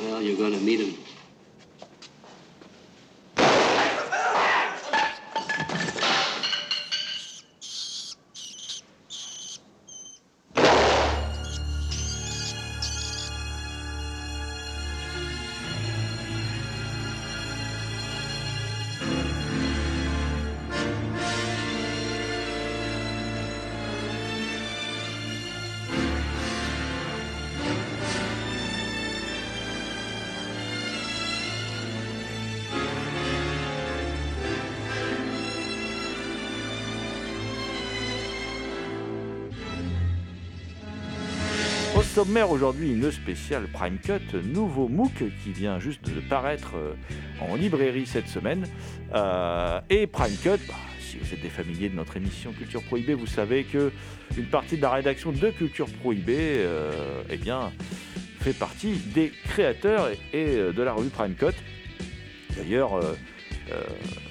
Well, you're going to meet him. Sommaire aujourd'hui, une spéciale Prime Cut, nouveau MOOC qui vient juste de paraître euh, en librairie cette semaine. Euh, et Prime Cut, bah, si vous êtes des familiers de notre émission Culture Prohibée, vous savez que une partie de la rédaction de Culture Prohibée euh, eh bien, fait partie des créateurs et, de la revue Prime Cut. D'ailleurs,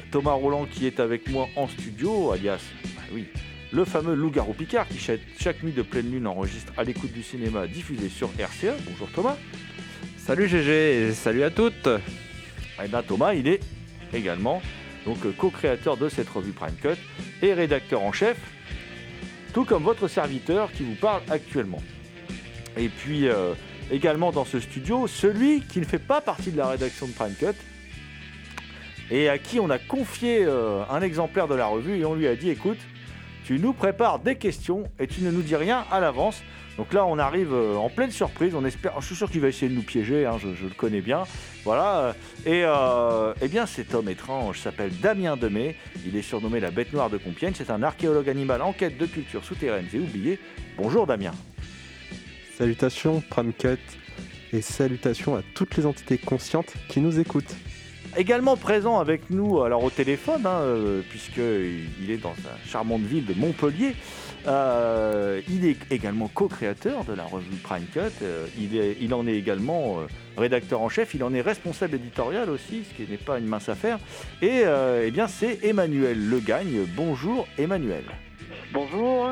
Thomas Roland qui est avec moi en studio, alias, bah oui, le fameux Loup-garou Picard qui chaque, nuit de pleine lune enregistre à l'écoute du cinéma diffusé sur RCA. Bonjour Thomas. Salut GG et salut à toutes. Et bien Thomas, il est également donc euh, co-créateur de cette revue Prime Cut et rédacteur en chef, tout comme votre serviteur qui vous parle actuellement. Et puis euh, également dans ce studio, celui qui ne fait pas partie de la rédaction de Prime Cut et à qui on a confié euh, un exemplaire de la revue et on lui a dit écoute, tu nous prépares des questions et tu ne nous dis rien à l'avance. Donc là, on arrive euh, en pleine surprise. On espère, je suis sûr qu'il va essayer de nous piéger. hein, je, le connais bien. Voilà. Et euh, eh bien, cet homme étrange s'appelle Damien Demey. Il est surnommé la Bête Noire de Compiègne. C'est un archéologue animal en quête de cultures souterraines et oubliées. Bonjour Damien. Salutations Pramcut et salutations à toutes les entités conscientes qui nous écoutent. Également présent avec nous, alors au téléphone, hein, euh, puisqu'il est dans la charmante ville de Montpellier. Euh, il est également co-créateur de la revue Prime Cut. Euh, il, en est également rédacteur en chef. Il en est responsable éditorial aussi, ce qui n'est pas une mince affaire. Et eh bien, c'est Emmanuel Le Gagne. Bonjour Emmanuel. Bonjour.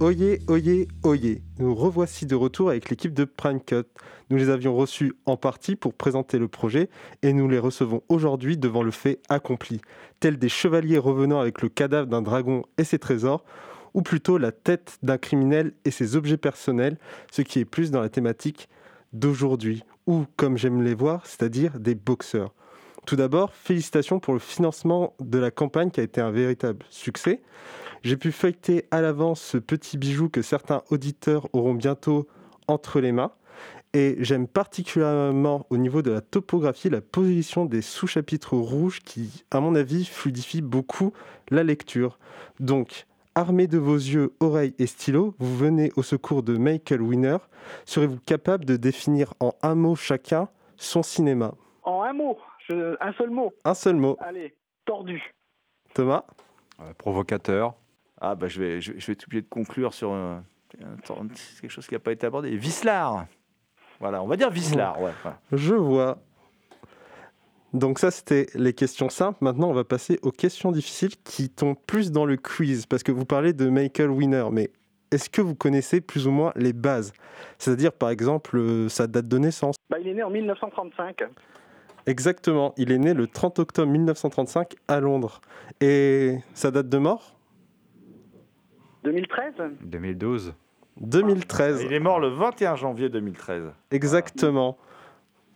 Oyez, oyez, oyez. Nous revoici de retour avec l'équipe de Prime Cut. Nous les avions reçus en partie pour présenter le projet et nous les recevons aujourd'hui devant le fait accompli, tels des chevaliers revenant avec le cadavre d'un dragon et ses trésors, ou plutôt la tête d'un criminel et ses objets personnels, ce qui est plus dans la thématique d'aujourd'hui, ou comme j'aime les voir, c'est-à-dire des boxeurs. Tout d'abord, félicitations pour le financement de la campagne qui a été un véritable succès. J'ai pu feuilleter à l'avance ce petit bijou que certains auditeurs auront bientôt entre les mains. Et j'aime particulièrement au niveau de la topographie la position des sous-chapitres rouges qui, à mon avis, fluidifie beaucoup la lecture. Donc, armés de vos yeux, oreilles et stylos, vous venez au secours de Michael Winner. Serez-vous capable de définir en un mot chacun son cinéma? En un mot, je- un seul mot. Un seul mot. Allez, tordu. Thomas Euh, provocateur. Ah bah je vais, je, vais- je vais être obligé de conclure sur un- un- quelque chose qui n'a pas été abordé. Vislard. Voilà, on va dire Vislard. Ouais, voilà. Je vois. Donc ça, c'était les questions simples. Maintenant, on va passer aux questions difficiles qui tombent plus dans le quiz, parce que vous parlez de Michael Winner, mais est-ce que vous connaissez plus ou moins les bases? C'est-à-dire, par exemple, euh, sa date de naissance bah, Il est né en 1935. Exactement, il est né le 30 octobre 1935 à Londres. Et sa date de mort? 2013 2012. 2013. Il est mort le 21 janvier 2013. Exactement.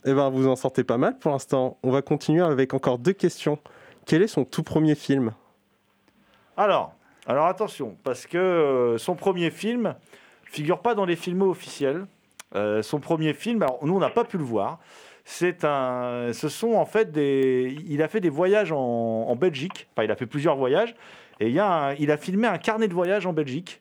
Eh bien, vous en sortez pas mal pour l'instant. On va continuer avec encore deux questions. Quel est son tout premier film? Alors, alors attention, parce que euh, son premier film figure pas dans les films officiels. Euh, son premier film, alors nous on n'a pas pu le voir. C'est un, ce sont en fait des, il a fait des voyages en, Belgique. Enfin, il a fait plusieurs voyages et il, a filmé un carnet de voyage en Belgique,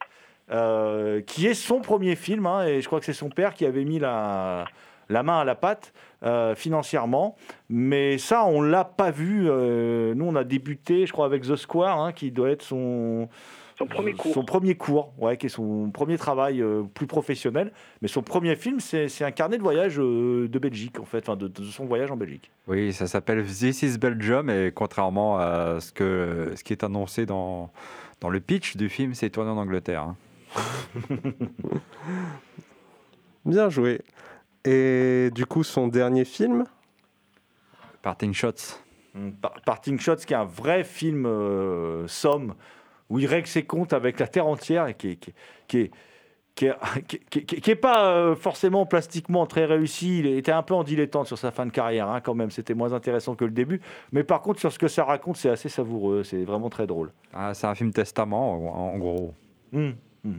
euh, qui est son premier film. hein, et je crois que c'est son père qui avait mis la, la main à la pâte euh, financièrement. Mais ça, on l'a pas vu. euh, nous, on a débuté, je crois, avec The Square, hein, qui doit être son Son premier cours. son premier cours, ouais, qui est son premier travail euh, plus professionnel. Mais son premier film, c'est un carnet de voyage euh, de Belgique, en fait, enfin, de, de son voyage en Belgique. Oui, ça s'appelle This is Belgium et contrairement à ce, que, ce qui est annoncé dans, dans le pitch du film, c'est tourné en Angleterre. hein. Bien joué. Et du coup, son dernier film? Parting Shots. Mm, Par- Parting Shots, qui est un vrai film euh, somme, où il règle ses comptes avec la terre entière et qui est, qui est- qui est- qui est- qui est- qui est- qui est pas euh, forcément plastiquement très réussi. Il était un peu en dilettante sur sa fin de carrière, hein, quand même. C'était moins intéressant que le début. Mais par contre, sur ce que ça raconte, c'est assez savoureux. C'est vraiment très drôle. Ah, c'est un film testament, en, gros. Mm, mm.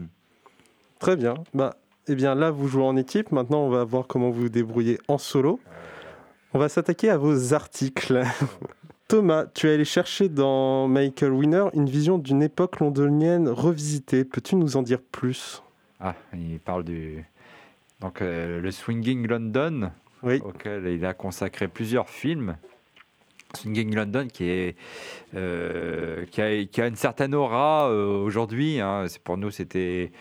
Très bien. Bah, eh bien là, vous jouez en équipe. Maintenant, on va voir comment vous vous débrouillez en solo. On va s'attaquer à vos articles. Thomas, tu es allé chercher dans Michael Winner une vision d'une époque londonienne revisitée. Peux-tu nous en dire plus? Ah, il parle du. Donc, euh, le Swinging London, Oui. auquel il a consacré plusieurs films. Swinging London qui, est, euh, qui, a, qui a une certaine aura euh, aujourd'hui. hein. Pour nous, c'était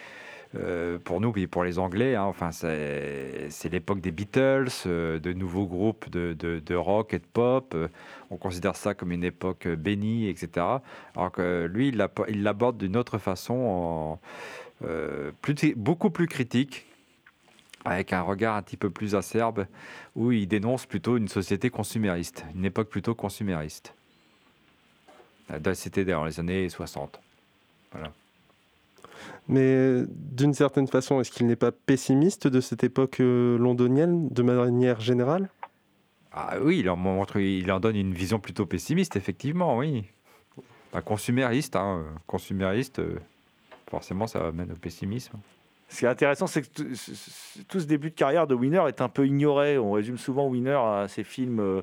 euh, pour nous et pour les Anglais. hein. Enfin, c'est c'est l'époque des Beatles, euh, de nouveaux groupes de, de- de rock et de pop. Euh, on considère ça comme une époque euh, bénie, etc. Alors que lui, il l'aborde d'une autre façon, euh, beaucoup plus critique avec un regard un petit peu plus acerbe, où il dénonce plutôt une société consumériste, une époque plutôt consumériste. C'était dans les années 60. Mais euh, d'une certaine façon, est-ce qu'il n'est pas pessimiste de cette époque londonienne de manière générale? Ah oui, il en, montre, il en donne une vision plutôt pessimiste, effectivement, oui. Pas consumériste, hein, consumériste, euh, forcément ça amène au pessimisme. Ce qui est intéressant, c'est que tout, ce- début de carrière de Winner est un peu ignoré. On résume souvent Winner à ses films. euh,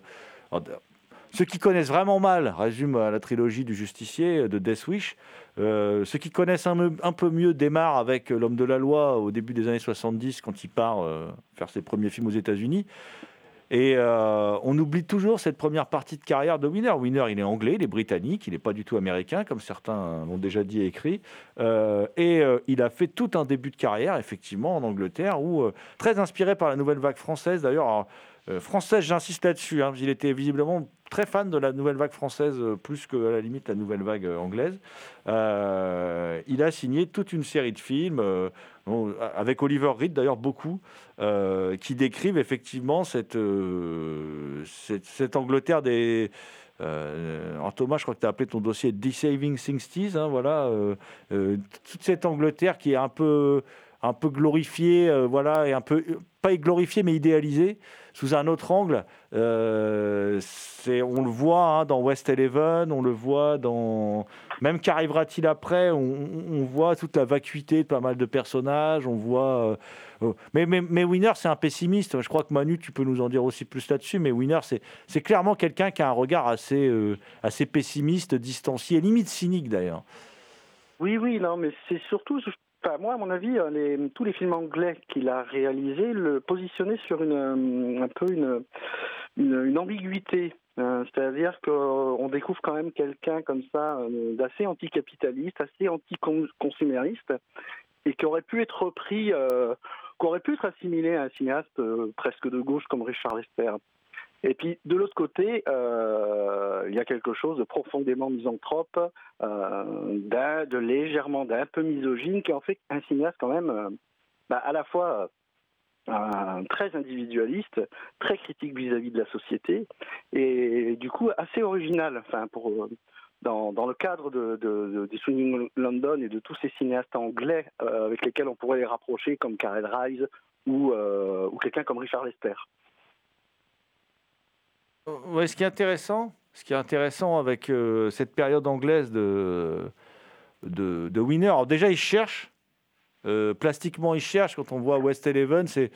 ceux qui connaissent vraiment mal résument à la trilogie du Justicier euh, de Death Wish. Ceux qui connaissent un, un peu mieux démarrent avec L'homme de la loi au début des années 70 quand il part faire ses premiers films aux États-Unis. Et euh, on oublie toujours cette première partie de carrière de Winner. Winner, il est anglais, il est britannique, il n'est pas du tout américain, comme certains l'ont déjà dit et écrit. Euh, et euh, il a fait tout un début de carrière, effectivement, en Angleterre, où, très inspiré par la nouvelle vague française. D'ailleurs, française, j'insiste là-dessus. hein, il était visiblement très fan de la nouvelle vague française, euh, plus que à la limite la nouvelle vague euh, anglaise. Euh, il a signé toute une série de films, euh, avec Oliver Reed d'ailleurs beaucoup, euh, qui décrivent effectivement cette, euh, cette, Angleterre des... Euh, alors Thomas, je crois que tu as appelé ton dossier Saving 60s, hein, voilà, euh, euh, toute cette Angleterre qui est un peu, un peu glorifiée, euh, voilà, et un peu, pas glorifiée, mais idéalisée, sous un autre angle. Euh, c'est, on le voit hein, dans West Eleven, on le voit dans... Même qu'arrivera-t-il après on, voit toute la vacuité de pas mal de personnages, on voit... euh, euh, mais, mais, mais Winner, c'est un pessimiste. Je crois que Manu, tu peux nous en dire aussi plus là-dessus. Mais Winner, c'est, c'est clairement quelqu'un qui a un regard assez, assez pessimiste, distancié, limite cynique d'ailleurs. Oui, oui, non, mais c'est surtout, enfin, moi, à mon avis, euh, tous les films anglais qu'il a réalisés le positionnaient sur une, euh, un peu une, ambiguïté. Euh, C'est-à-dire qu'on découvre quand même quelqu'un comme ça, d'assez anticapitaliste, assez anticonsumériste, et qui aurait pu être repris, qui aurait pu être assimilé à un cinéaste presque de gauche comme Richard Lester. Et puis de l'autre côté, il y a quelque chose de profondément misanthrope, euh, d'un- de légèrement, d'un peu misogyne, qui en fait un cinéaste quand même euh, bah, à la fois euh, très individualiste, très critique vis-à-vis de la société, et du coup assez original. Enfin, pour euh, dans, le cadre de, Swinging London et de tous ces cinéastes anglais euh, avec lesquels on pourrait les rapprocher, comme Karel Reis ou, euh, quelqu'un comme Richard Lester. Ce qui est intéressant, ce qui est intéressant avec euh, cette période anglaise de, de, Winner, alors déjà il cherche, euh, plastiquement il cherche, quand on voit West Eleven, c'est,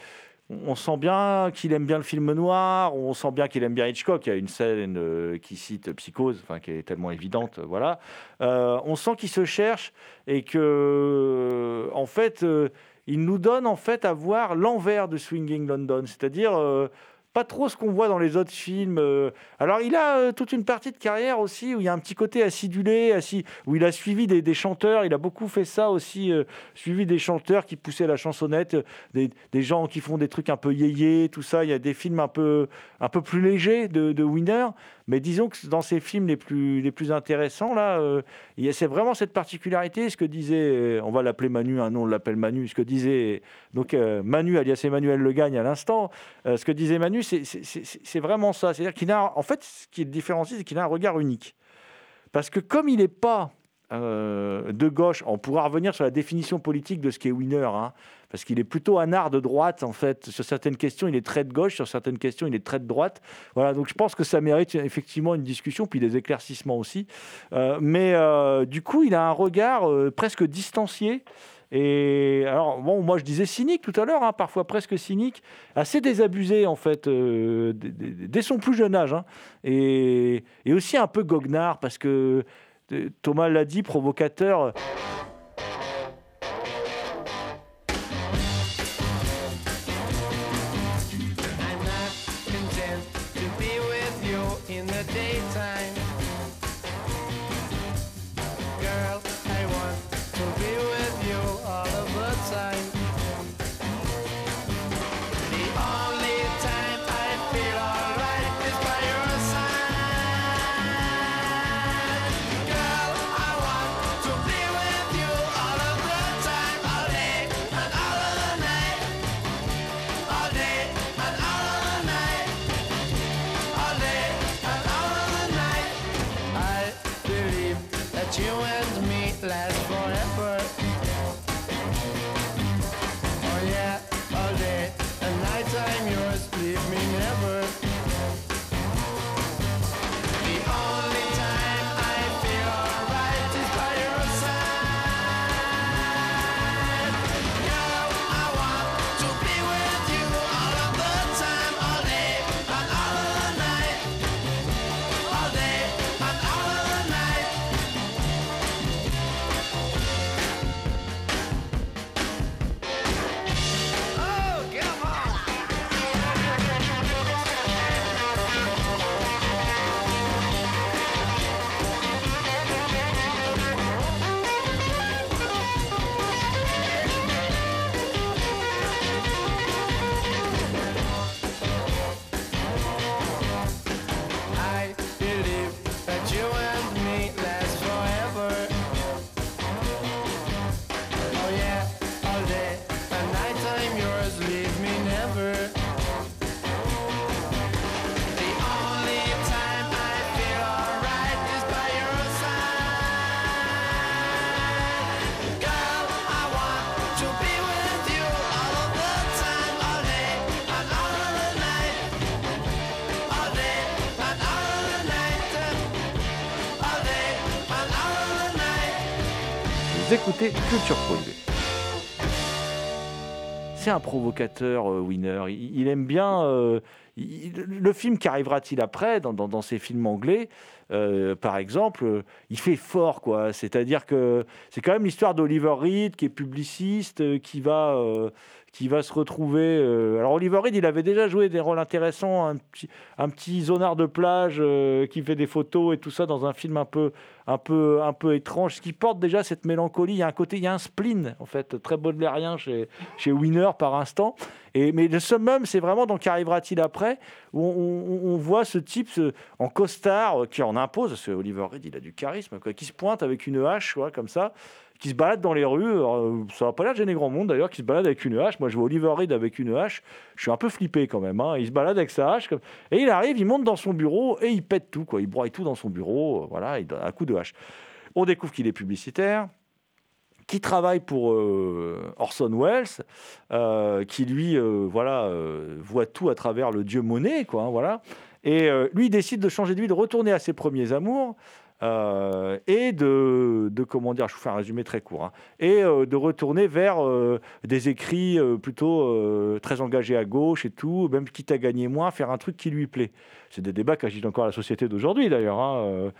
on sent bien qu'il aime bien le film noir, on sent bien qu'il aime bien Hitchcock, il y a une scène euh, qui cite Psychose, enfin, qui est tellement évidente, voilà. Euh, on sent qu'il se cherche et que, en fait, il nous donne en fait à voir l'envers de Swinging London, c'est-à-dire... pas trop ce qu'on voit dans les autres films. euh. Alors, il a euh, toute une partie de carrière aussi où il y a un petit côté acidulé, assis, où il a suivi des, chanteurs. Il a beaucoup fait ça aussi, euh, suivi des chanteurs qui poussaient la chansonnette, des, gens qui font des trucs un peu yéyé, tout ça. Il y a des films un peu, un peu plus légers de, Winner. Mais disons que dans ces films les plus, les plus intéressants, là, euh, il y a- c'est vraiment cette particularité. Ce que disait, on va l'appeler Manu, un nom, on l'appelle Manu. Ce que disait donc Manu, alias Emmanuel Le Gagne à l'instant, ce que disait Manu, c'est- vraiment ça. C'est-à-dire qu'il a, en fait, ce qui le différencie, c'est qu'il a un regard unique. Parce que comme il n'est pas euh, de gauche, on pourra revenir sur la définition politique de ce qu'est Winner, hein, parce qu'il est plutôt un art de droite, en fait. Sur certaines questions, il est très de gauche, sur certaines questions, il est très de droite. Voilà, donc je pense que ça mérite effectivement une discussion, puis des éclaircissements aussi. Euh, mais euh, du coup, il a un regard presque distancié. Et alors, bon, moi je disais cynique tout à l'heure, hein, parfois presque cynique, assez désabusé en fait, euh, dès, son plus jeune âge. hein. et, et aussi un peu goguenard, parce que euh, Thomas l'a dit, provocateur. Culture Prohibée. C'est un provocateur, euh, Winner. Il, aime bien. euh, le film qu'arrivera-t-il après, dans, dans, dans ces films anglais, euh, par exemple, il fait fort, quoi. C'est-à-dire que c'est quand même l'histoire d'Oliver Reed, qui est publiciste, euh, qui va. Qui va se retrouver. euh, Alors Oliver Reed, il avait déjà joué des rôles intéressants, un petit, un petit zonard de plage euh, qui fait des photos et tout ça dans un film un peu, un peu, un peu étrange, ce qui porte déjà cette mélancolie. Il y a un côté, il y a un spleen en fait très baudelairien chez, chez Winner par instant. Mais le summum, c'est vraiment dans qu'arrivera-t-il après, où on, voit ce type en costard euh, qui en impose, parce que Oliver Reed, il a du charisme, quoi, qui se pointe avec une hache, quoi, comme ça, qui se balade dans les rues. Alors, euh, ça va pas l'air de gêner grand monde d'ailleurs, qui se balade avec une hache. Moi, je vois Oliver Reed avec une hache. Je suis un peu flippé quand même. hein. Il se balade avec sa hache. Et il arrive, il monte dans son bureau et il pète tout. Quoi. Il broie tout dans son bureau. euh, Voilà, il donne un coup de hache. On découvre qu'il est publicitaire qui travaille pour euh, Orson Welles, euh, qui lui, euh, voilà, voit tout à travers le dieu Monet, quoi, hein, voilà. Et lui décide de changer de vie, de retourner à ses premiers amours. et de, de, comment dire, je vous fais un résumé très court, hein, et de retourner vers des écrits plutôt très engagés à gauche et tout, même quitte à gagner moins, faire un truc qui lui plaît. C'est des débats qui agitent encore la société d'aujourd'hui d'ailleurs. hein.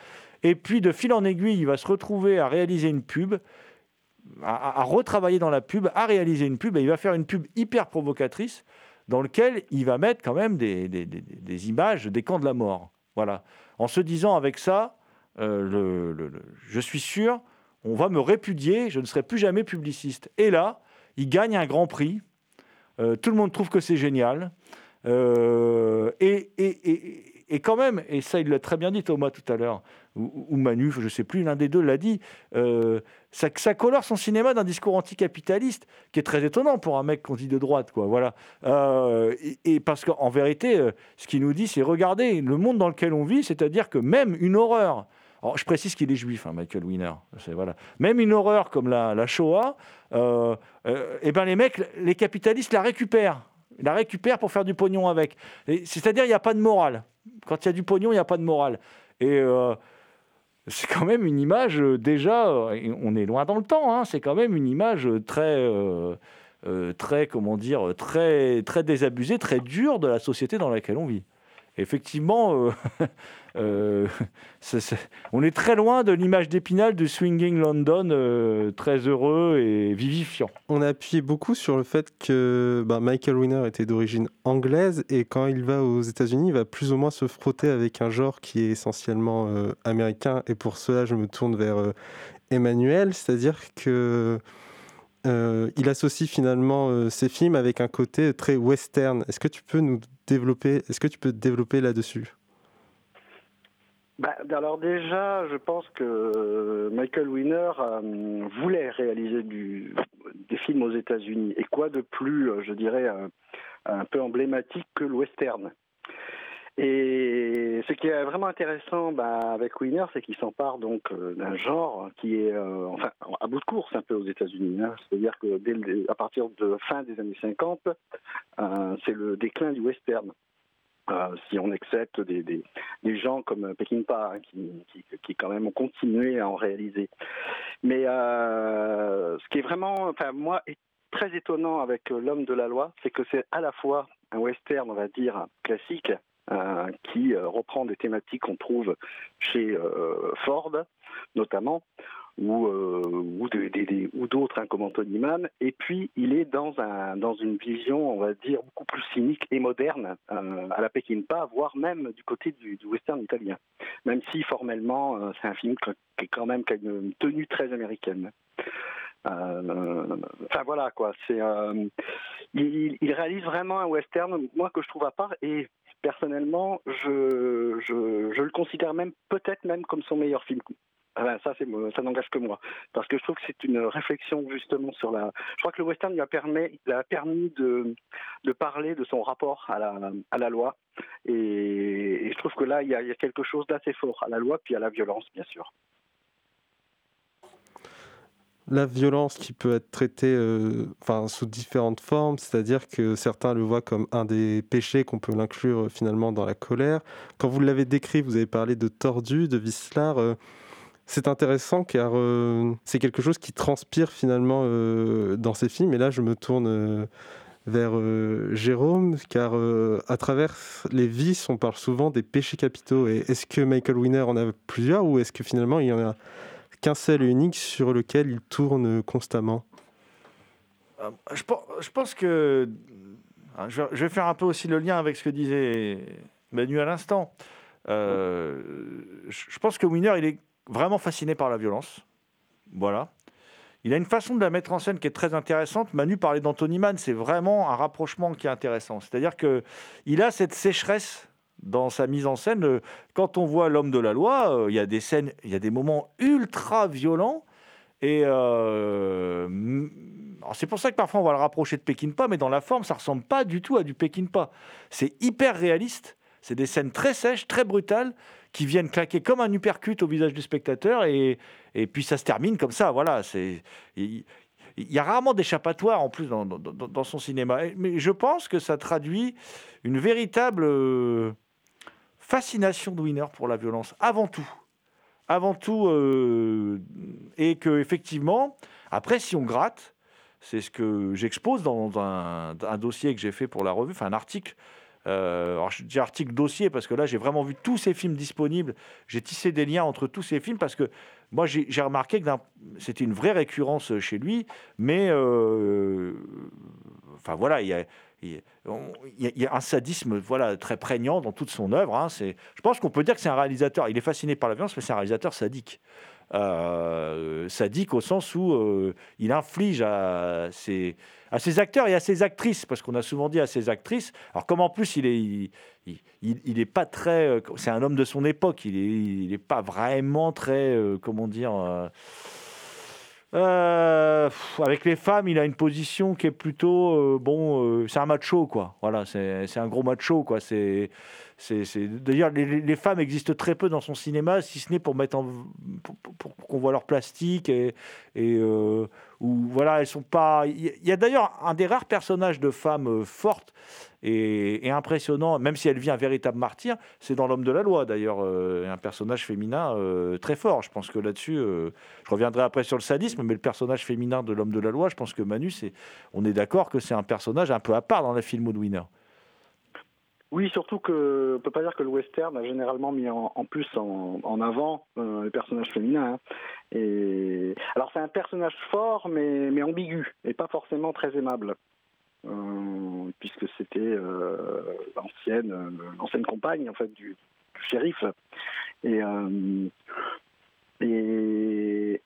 Et puis de fil en aiguille, il va se retrouver à réaliser une pub à, retravailler dans la pub, à réaliser une pub, et il va faire une pub hyper provocatrice dans lequel il va mettre quand même des, images des camps de la mort. Voilà. En se disant avec ça, euh, je suis sûr, on va me répudier, je ne serai plus jamais publiciste. Et là, il gagne un grand prix. Euh, tout le monde trouve que c'est génial. Euh, et- et quand même, et ça il l'a très bien dit Thomas tout à l'heure, ou, ou Manu, je ne sais plus, l'un des deux l'a dit, euh, ça, colore son cinéma d'un discours anticapitaliste qui est très étonnant pour un mec qu'on dit de droite, quoi. Voilà. Euh, et, parce qu'en vérité, euh, ce qu'il nous dit, c'est regardez le monde dans lequel on vit, c'est-à-dire que même une horreur. Alors, je précise qu'il est juif, hein, Michael Wiener. Voilà. Même une horreur comme la, Shoah, euh, eh ben les mecs, les capitalistes la récupèrent. La récupèrent pour faire du pognon avec. C'est-à-dire, il n'y a pas de morale. Quand il y a du pognon, il n'y a pas de morale. Et c'est quand même une image, euh, déjà, euh, on est loin dans le temps, hein, c'est quand même une image euh, très, très, comment dire, très, très désabusée, très dure de la société dans laquelle on vit. Effectivement, euh, euh, on est très loin de l'image d'Épinal du swinging London, euh, très heureux et vivifiant. On a appuyé beaucoup sur le fait que bah, Michael Winner était d'origine anglaise et quand il va aux États-Unis, il va plus ou moins se frotter avec un genre qui est essentiellement américain. Et pour cela, je me tourne vers Emmanuel, c'est-à-dire que euh, il associe finalement euh, ses films avec un côté très western. Est-ce que tu peux nous développer Est-ce que tu peux développer là-dessus? Bah, alors déjà, je pense que Michael Winner euh, voulait réaliser des films aux États-Unis. Et quoi de plus, euh, je dirais, un, un peu emblématique que le western? Et ce qui est vraiment intéressant bah, avec Winner, c'est qu'il s'empare donc euh, d'un genre qui est euh, enfin à bout de course un peu aux États-Unis. hein. C'est-à-dire que à partir de fin des années 50, euh, c'est le déclin du western. Si on accepte des, gens comme Peckinpah hein, qui, qui, quand même ont continué à en réaliser. Mais ce qui est vraiment, enfin moi, très étonnant avec L'homme de la loi, c'est que c'est à la fois un western, on va dire, classique, qui euh, reprend des thématiques qu'on trouve chez euh, Ford, notamment, ou, euh, ou, d'autres, hein, comme Anthony Mann. Et puis, il est dans, un, dans une vision, on va dire, beaucoup plus cynique et moderne, euh, à la Peckinpah, voire même du côté du, western italien. Même si, formellement, euh, c'est un film qui est quand même qui une tenue très américaine. Euh, Enfin voilà quoi, c'est euh, il, il réalise vraiment un western, moi que je trouve à part et personnellement je, je, le considère même peut-être même comme son meilleur film. Ça c'est ça n'engage que moi parce que je trouve que c'est une réflexion justement sur la. Je crois que le western lui a permis, permis de, de parler de son rapport à la, à la loi et, et je trouve que là il y a, il y a quelque chose d'assez fort à la loi puis à la violence bien sûr. La violence qui peut être traitée euh, sous différentes formes, c'est-à-dire que certains le voient comme un des péchés qu'on peut l'inclure euh, finalement dans la colère. Quand vous l'avez décrit, vous avez parlé de tordu, de Wislar. euh, c'est intéressant car c'est quelque chose qui transpire finalement dans ces films. Et là, je me tourne vers Jérôme, car à travers les vices, on parle souvent des péchés capitaux. Et est-ce que Michael Winner en a plusieurs ou est-ce que finalement il y en a qu'un seul et unique sur lequel il tourne constamment Euh, je, pen- je pense que. hein, Je vais, faire un peu aussi le lien avec ce que disait Manu à l'instant. Euh, je je pense que Winner, il est vraiment fasciné par la violence. Voilà. Il a une façon de la mettre en scène qui est très intéressante. Manu parlait d'Anthony Mann, c'est vraiment un rapprochement qui est intéressant. C'est-à-dire que il a cette sécheresse dans sa mise en scène. Euh, Quand on voit l'homme de la loi, euh, il y a des scènes, il y a des moments ultra violents. Et euh, c'est pour ça que parfois on va le rapprocher de Peckinpah, mais dans la forme, ça ressemble pas du tout à du Peckinpah. C'est hyper réaliste. C'est des scènes très sèches, très brutales, qui viennent claquer comme un uppercut au visage du spectateur, et, puis ça se termine comme ça. Voilà, il, y a rarement d'échappatoire en plus dans, son cinéma. Mais je pense que ça traduit une véritable euh, fascination de Winner pour la violence, avant tout. Avant tout, euh, et que effectivement, après, si on gratte, c'est ce que j'expose dans un, dossier que j'ai fait pour la revue, enfin un article. Euh, alors je dis article dossier parce que là j'ai vraiment vu tous ces films disponibles. J'ai tissé des liens entre tous ces films parce que moi j'ai remarqué que c'était une vraie récurrence chez lui, mais euh, enfin voilà, il y a, il y a- un sadisme voilà très prégnant dans toute son œuvre. hein. Je pense qu'on peut dire que c'est un réalisateur. Il est fasciné par la violence, mais c'est un réalisateur sadique. Euh, sadique au sens où euh, il inflige à ses, à ses acteurs et à ses actrices, parce qu'on a souvent dit à ses actrices. Alors comme en plus il est, il, il- est pas très, euh, c'est un homme de son époque. Il est, il est pas vraiment très, euh, comment dire. euh, avec les femmes, il a une position qui est plutôt bon. c'est un macho, quoi. Voilà, c'est un gros macho, quoi. C'est, D'ailleurs, les, femmes existent très peu dans son cinéma, si ce n'est pour mettre en, pour, qu'on voit leur plastique et, et où voilà, elles sont pas. Il y a- d'ailleurs un des rares personnages de femmes euh, fortes et, et impressionnant, même si elle vit un véritable martyr, c'est dans L'homme de la loi d'ailleurs, euh, un personnage féminin euh, très fort. Je pense que là-dessus, je reviendrai après sur le sadisme, mais le personnage féminin de L'homme de la loi, je pense que Manu, c'est, on est d'accord que c'est un personnage un peu à part dans la film Winner. Oui, surtout que on peut pas dire que le western a généralement mis en, plus en, avant euh, les personnages féminins. hein. Et alors c'est un personnage fort, mais, ambigu et pas forcément très aimable, Euh, puisque c'était euh, l'ancienne euh, l'ancienne compagne en fait du, shérif. Et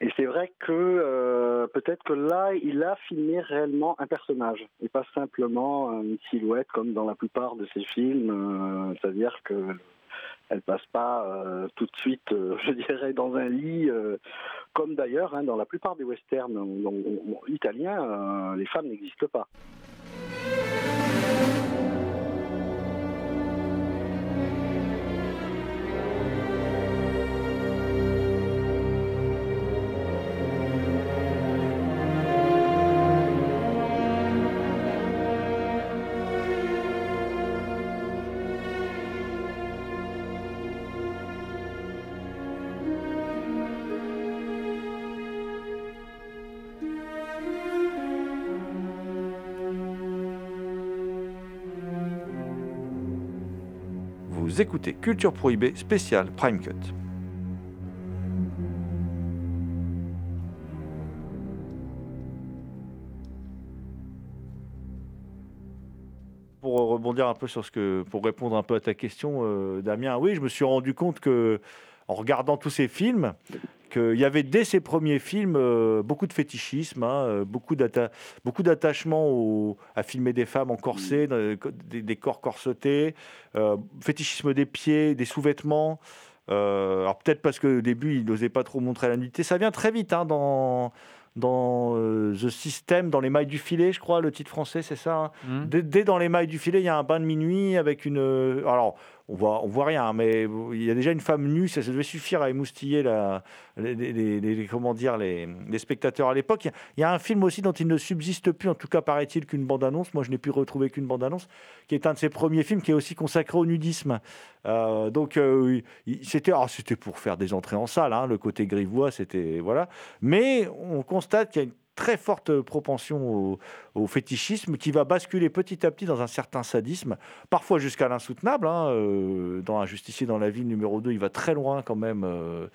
et, c'est vrai que euh, peut-être que là, il a filmé réellement un personnage et pas simplement une silhouette comme dans la plupart de ses films. euh, C'est-à-dire que elle passe pas euh, tout de suite, je dirais, dans un lit, comme d'ailleurs hein, dans la plupart des westerns italiens, les femmes n'existent pas. Écoutez Culture Prohibée spécial Prime Cut. Pour rebondir un peu sur ce que, pour répondre un peu à ta question, euh, Damien, oui, je me suis rendu compte que, en regardant tous ces films, qu'il y avait dès ces premiers films euh, beaucoup de fétichisme, hein, euh, beaucoup d'atta- beaucoup d'attachement à filmer des femmes en corset, dans- des, des corps corsetés, euh, fétichisme des pieds, des sous-vêtements. Euh, alors peut-être parce que au début il n'osait pas trop montrer la nudité. Ça vient très vite hein, dans dans euh, The System, dans les mailles du filet, je crois, le titre français, c'est ça. hein. Mhm. Dès, dès dans les mailles du filet, il y a un bain de minuit avec une. euh, Alors, on voit, on voit rien, mais il y a déjà une femme nue. Ça, devait suffire à émoustiller la, les, comment dire, les, spectateurs à l'époque. Il y a- un film aussi dont il ne subsiste plus, en tout cas paraît-il, qu'une bande-annonce. Moi, je n'ai pu retrouver qu'une bande-annonce, qui est un de ses premiers films, qui est aussi consacré au nudisme. Euh, donc, euh, c'était, c'était pour faire des entrées en salle. hein, le côté grivois, c'était voilà. Mais on constate qu'il y a très forte propension au, fétichisme qui va basculer petit à petit dans un certain sadisme, parfois jusqu'à l'insoutenable. hein, euh, dans Un justicier dans la ville numéro 2, il va très loin quand même. euh,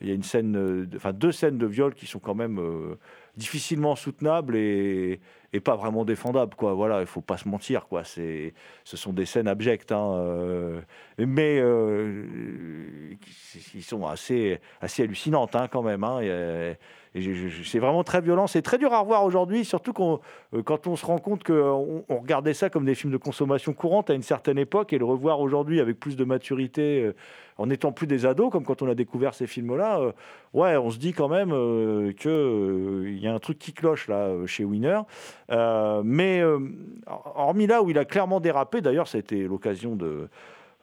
il y a une scène, euh, enfin deux scènes de viol qui sont quand même euh, difficilement soutenables et, et pas vraiment défendables. Quoi. Voilà, il faut pas se mentir. Quoi. C'est, ce sont des scènes abjectes, hein, euh, mais euh, qui sont assez, assez hallucinantes hein, quand même. hein. Et c'est vraiment très violent. C'est très dur à revoir aujourd'hui, surtout qu'on- euh, quand on se rend compte qu'on on regardait ça comme des films de consommation courante à une certaine époque et le revoir aujourd'hui avec plus de maturité, euh, en étant plus des ados, comme quand on a découvert ces films-là, ouais, on se dit quand même euh, que euh, il y a un truc qui cloche là chez Winner. Euh, mais euh, hormis là où il a clairement dérapé, d'ailleurs, c'était l'occasion de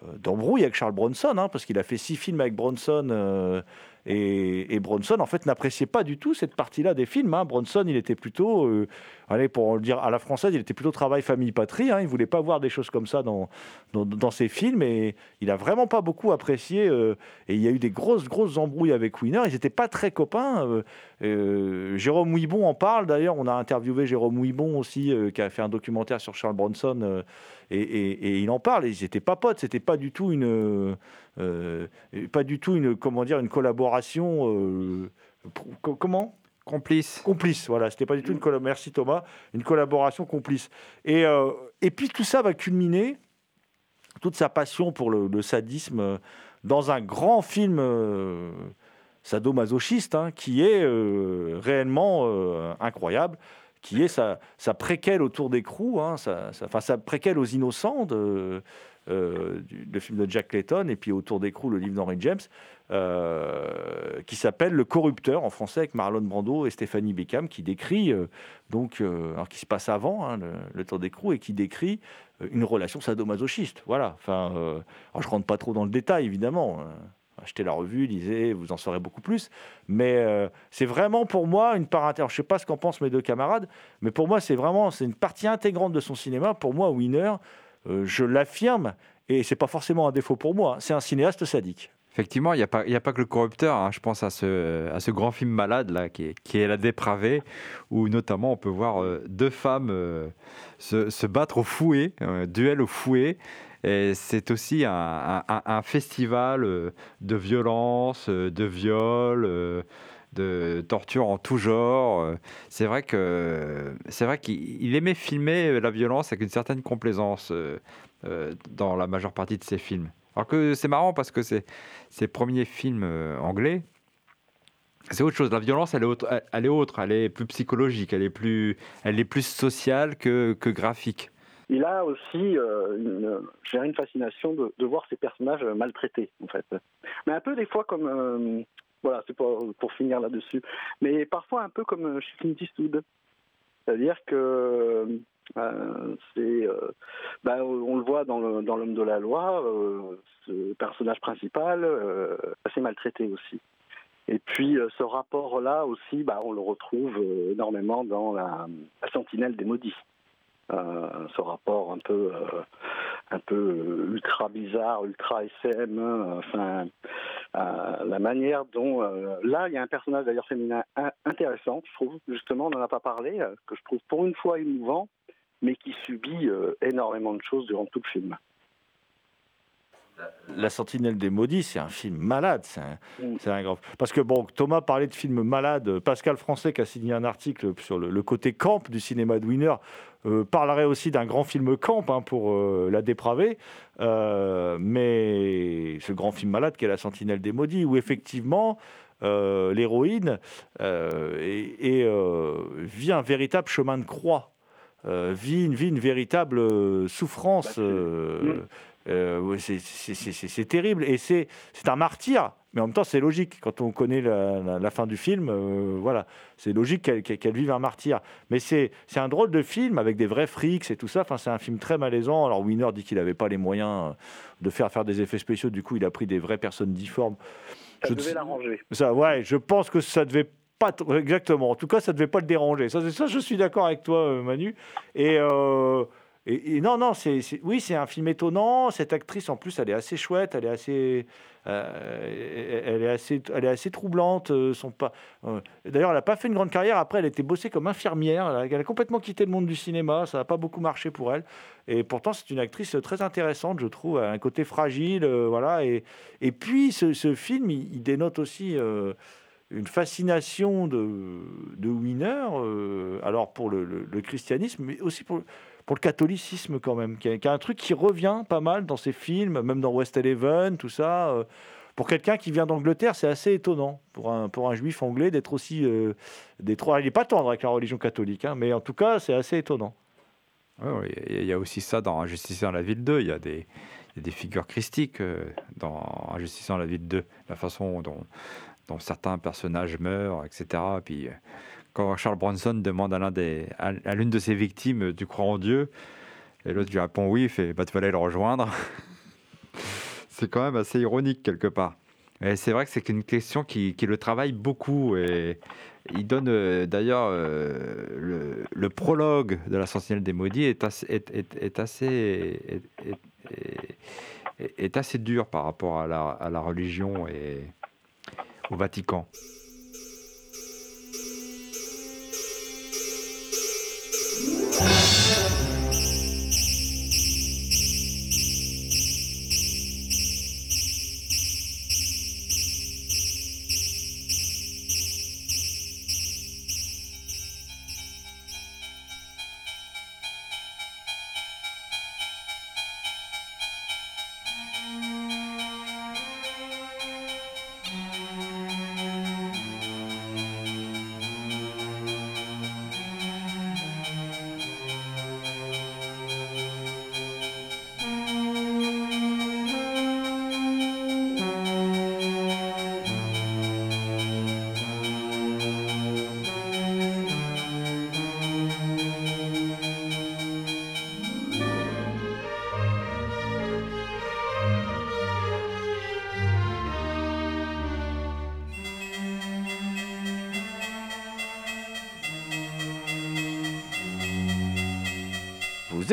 euh, d'embrouille avec Charles Bronson, hein, parce qu'il a fait six films avec Bronson. Et, Bronson, en fait, n'appréciait pas du tout cette partie-là des films. hein. Bronson, il était plutôt, euh, allez, pour le dire à la française, il était plutôt travail, famille, patrie. hein. Il voulait pas voir des choses comme ça dans, ses films. Et il a vraiment pas beaucoup apprécié. euh, et il y a eu des grosses, grosses embrouilles avec Winner. Ils n'étaient pas très copains. euh, Jérôme Ouibon en parle. D'ailleurs, on a interviewé Jérôme Ouibon aussi, qui a fait un documentaire sur Charles Bronson. et il en parle. Ils n'étaient pas potes. C'était pas du tout une, euh, pas du tout une, comment dire, une collaboration. euh, comment? Complice. complice. Voilà, c'était pas du tout une collaboration. Merci Thomas, une collaboration complice. Et, euh, et puis tout ça va culminer, toute sa passion pour le, le sadisme, euh, dans un grand film euh, sadomasochiste hein, qui est réellement incroyable, qui est sa, sa préquelle autour d'écrou, hein, sa, sa, enfin, sa préquelle aux innocents de, euh, le film de Jack Clayton, et puis autour d'écrou le livre d'Henry James, euh, qui s'appelle Le Corrupteur en français avec Marlon Brando et Stéphanie Beckham, qui décrit, euh, donc, alors qui se passe avant hein, le, le temps d'écrou, et qui décrit une relation sadomasochiste. Voilà. Enfin, je rentre pas trop dans le détail, évidemment. euh, Achetez la revue, lisez, vous en saurez beaucoup plus. Mais c'est vraiment pour moi une part intégrante. Je sais pas ce qu'en pensent mes deux camarades, mais pour moi c'est vraiment c'est une partie intégrante de son cinéma. Pour moi, Winner, je l'affirme, et c'est pas forcément un défaut pour moi. hein, C'est un cinéaste sadique. Effectivement, il n'y a, pas- a pas que le corrupteur. hein. Je pense à ce, à ce grand film malade là, qui, est, qui est La dépravée, où notamment on peut voir euh, deux femmes euh, se, battre au fouet, un duel au fouet. Et c'est aussi un, festival euh, de violence, euh, de viol, euh, de torture en tout genre. Euh, C'est vrai que c'est vrai qu'il il aimait filmer euh, la violence avec une certaine complaisance euh, dans la majeure partie de ses films. Alors que c'est marrant parce que c'est ses premiers films anglais, c'est autre chose. La violence, elle est autre, elle, est autre, elle est plus psychologique, elle est plus, elle est plus sociale que, que graphique. Il a aussi euh, une, fascination de, voir ces personnages maltraités, en fait. Mais un peu des fois comme, euh, voilà, c'est pour, pour finir là-dessus, mais parfois un peu comme euh, chez Clint Eastwood. C'est-à-dire que euh, c'est, euh, ben, on le voit dans, l'homme de la loi, euh, ce personnage principal, assez maltraité aussi. Et puis ce rapport-là aussi, bah, on le retrouve énormément dans la Sentinelle des maudits. Euh, ce rapport un peu, euh, un peu euh, ultra bizarre, ultra SM, enfin, la manière dont là il y a un personnage d'ailleurs féminin in- intéressant, je trouve justement, on n'en a pas parlé, que je trouve pour une fois émouvant, mais qui subit énormément de choses durant tout le film. La Sentinelle des Maudits, c'est un film malade. C'est un, c'est un grand... Parce que bon, Thomas parlait de films malades. Pascal Français, qui a signé un article sur le, le côté camp du cinéma de Winner, euh, parlerait aussi d'un grand film camp hein, pour euh, La Dépravée. Euh, mais ce grand film malade qui est La Sentinelle des Maudits, où effectivement. l'héroïne et, et, vit un véritable chemin de croix, vit, une, vit une véritable souffrance. euh, euh, c'est- terrible et c'est un martyr, mais en même temps c'est logique quand on connaît la, la- la fin du film. euh, voilà, c'est logique qu'elle vive un martyr. Mais c'est un drôle de film avec des vrais frics et tout ça. Enfin, c'est un film très malaisant. Alors Winner dit qu'il n'avait pas les moyens euh, de faire faire des effets spéciaux. Du coup, il a pris des vraies personnes difformes. Ça Je- devait l'arranger. Ça, ouais, je pense que ça devait pas exactement. En tout cas, ça devait pas le déranger. Ça, ça je suis d'accord avec toi, Manu. Et euh, Et, non, non, c'est, oui, c'est un film étonnant. Cette actrice, en plus, elle est assez chouette, elle est assez, euh, elle est assez, elle est assez troublante. euh, son pas, euh, D'ailleurs, elle n'a pas fait une grande carrière. Après, elle était bossée comme infirmière. Elle a, complètement quitté le monde du cinéma. Ça n'a pas beaucoup marché pour elle. Et pourtant, c'est une actrice très intéressante, je trouve. Un côté fragile, voilà. Et, puis, ce, film, il, dénote aussi. une fascination de, de Wiener, alors pour le christianisme, mais aussi pour, pour le catholicisme quand même, qui a un truc qui revient pas mal dans ses films, même dans West Eleven, tout ça. euh, pour quelqu'un qui vient d'Angleterre, c'est assez étonnant pour un, pour un juif anglais d'être aussi... Euh, il n'est pas tendre avec la religion catholique, hein, mais en tout cas, c'est assez étonnant. Il y a- aussi ça dans Injustice dans la ville 2. Il y a des, des figures christiques euh, dans Injustice dans la ville 2. La façon dont, dont certains personnages meurent, etc. Puis euh, quand Charles Bronson demande à l'une de ses victimes, tu crois en Dieu Et l'autre lui répond oui, il fait bah tu vas aller le rejoindre. c'est quand même assez ironique quelque part. Et c'est vrai que c'est une question qui, le travaille beaucoup et il donne euh, d'ailleurs euh, le, prologue de la Sentinelle des Maudits est assez, est, assez, est, assez dur par rapport à la religion et au Vatican. Yeah.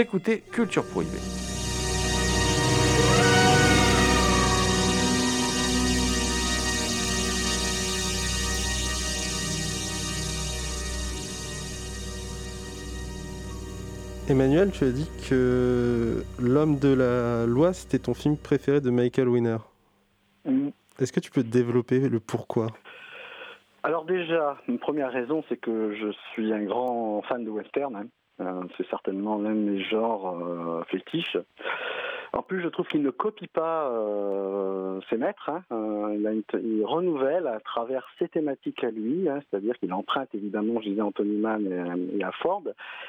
Écoutez Culture Prohibée. Emmanuel, tu as dit que L'homme de la loi, c'était ton film préféré de Michael Winner. Mm. Est-ce que tu peux développer le pourquoi? Alors déjà, une première raison, c'est que je suis un grand fan de western. hein. Euh, c'est certainement l'un de mes genres euh, fétiches. En plus, je trouve qu'il ne copie pas euh, ses maîtres. hein. Euh, il, renouvelle à travers ses thématiques à lui, hein, c'est-à-dire qu'il emprunte évidemment, je disais, Anthony Mann et, et à Ford.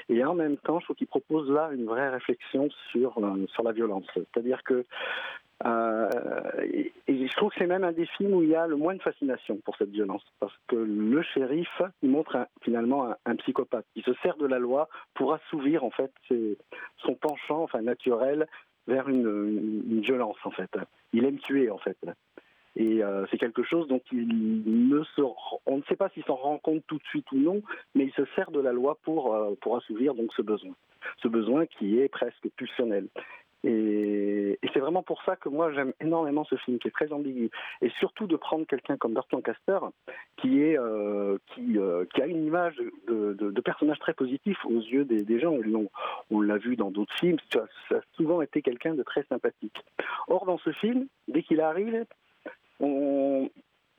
Et en même temps, je trouve qu'il propose là une vraie réflexion sur, euh, sur la violence. C'est-à-dire que euh, et, je trouve que c'est même un des films où il y a le moins de fascination pour cette violence, parce que le shérif, il montre finalement un, psychopathe. Il se sert de la loi pour assouvir en fait son penchant, enfin naturel, vers une, violence en fait. Il aime tuer en fait. Et euh, c'est quelque chose dont il ne se, on ne sait pas s'il s'en rend compte tout de suite ou non, mais il se sert de la loi pour euh, pour assouvir donc ce besoin, ce besoin qui est presque pulsionnel. Et, c'est vraiment pour ça que moi j'aime énormément ce film qui est très ambigu. Et surtout de prendre quelqu'un comme Burt Lancaster euh, euh, qui a une image de, personnage très positif aux yeux des, gens. On, on l'a vu dans d'autres films, ça, ça a souvent été quelqu'un de très sympathique. Or dans ce film, dès qu'il arrive, on,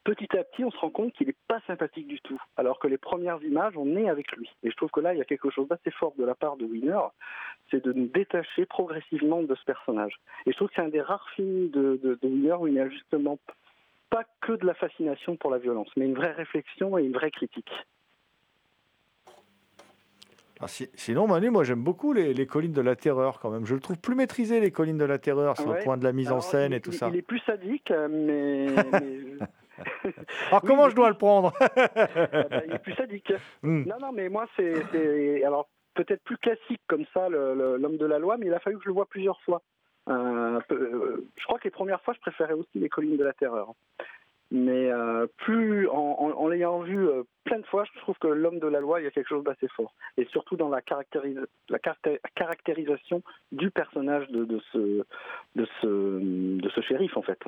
petit à petit on se rend compte qu'il n'est pas sympathique du tout. Alors que les premières images, on est avec lui. Et je trouve que là, il y a quelque chose d'assez fort de la part de Winner c'est de nous détacher progressivement de ce personnage. Et je trouve que c'est un des rares films de, de, de Wiener où il n'y a justement pas que de la fascination pour la violence, mais une vraie réflexion et une vraie critique. Ah, si- sinon, Manu, moi j'aime beaucoup les, les collines de la terreur quand même. Je le trouve plus maîtrisé, les collines de la terreur, sur Ouais. le point de la mise en scène il- et tout il- ça. Il est plus sadique, euh, mais, mais- Alors oui, comment je dois le prendre Ah bah, il est plus sadique. Hmm. Non, non, mais moi, c'est alors peut-être plus classique comme ça, l'homme de la loi, mais il a fallu que je le voie plusieurs fois. Euh, euh, je crois que les premières fois, je préférais aussi les collines de la terreur. Mais euh, plus en, en- en l'ayant vu euh, plein de fois, je trouve que l'homme de la loi, il y a quelque chose d'assez fort. Et surtout dans la, caractéris- la caracté- caractérisation du personnage de, de ce, de, ce, de ce shérif, en fait.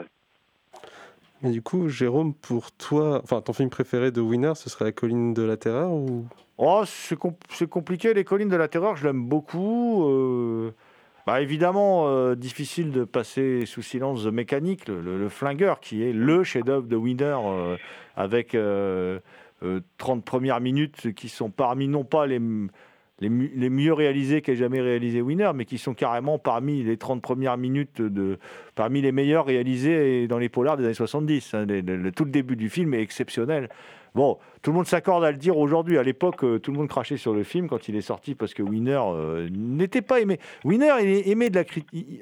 Du coup, Jérôme, pour toi, enfin, ton film préféré de Winner, ce serait La colline de la terreur ou? Oh, c'est com- c'est compliqué. Les collines de la terreur, je l'aime beaucoup. euh, bah, évidemment, euh, difficile de passer sous silence The Mécanique, le, flingueur, qui est le chef-d'œuvre de Winner, euh, avec euh, euh, 30 premières minutes qui sont parmi non pas les, les, mieux réalisés qu'ait jamais réalisé Winner, mais qui sont carrément parmi les 30 premières minutes, de, parmi les meilleurs réalisés dans les polars des années 70. hein. Le- tout le début du film est exceptionnel. Bon, tout le monde s'accorde à le dire aujourd'hui. À l'époque, euh, tout le monde crachait sur le film quand il est sorti parce que Winner euh, n'était pas aimé. Winner, il est aimé de la critique.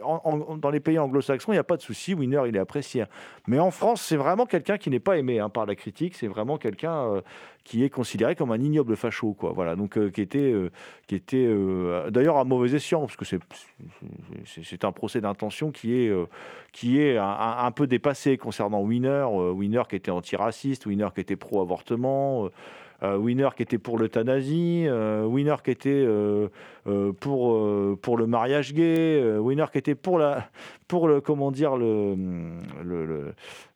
Dans les pays anglo-saxons, il n'y a pas de souci. Winner, il est apprécié. Mais en France, c'est vraiment quelqu'un qui n'est pas aimé hein, par la critique. C'est vraiment quelqu'un euh, qui est considéré comme un ignoble facho, quoi. Voilà. Donc, qui était, qui était d'ailleurs à mauvais escient, parce que c'est, un procès d'intention qui est, qui est un, un- peu dépassé concernant Winner. Winner qui était antiraciste, Winner qui était pro-avortement. Euh, Winner qui était pour l'euthanasie, Winner qui était euh, euh, pour, le mariage gay, Winner qui était pour la le comment dire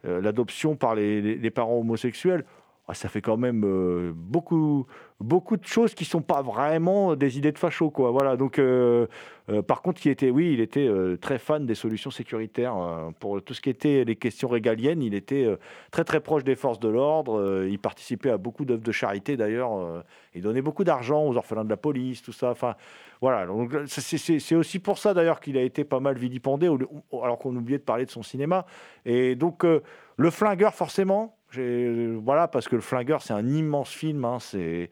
l'adoption par les parents homosexuels. Ah, ça fait quand même euh, beaucoup beaucoup de choses qui sont pas vraiment des idées de facho quoi. Voilà donc euh, euh, par contre qui était oui il était très fan des solutions sécuritaires euh, pour tout ce qui était les questions régaliennes. Il était très très proche des forces de l'ordre. il participait à beaucoup d'œuvres de charité d'ailleurs. il donnait beaucoup d'argent aux orphelins de la police, tout ça. Enfin, voilà. C'est- aussi pour ça d'ailleurs qu'il a été pas mal vilipendé, alors qu'on oubliait de parler de son cinéma. Et donc le flingueur forcément. J'ai- Voilà parce que le flingueur c'est un immense film. hein, c'est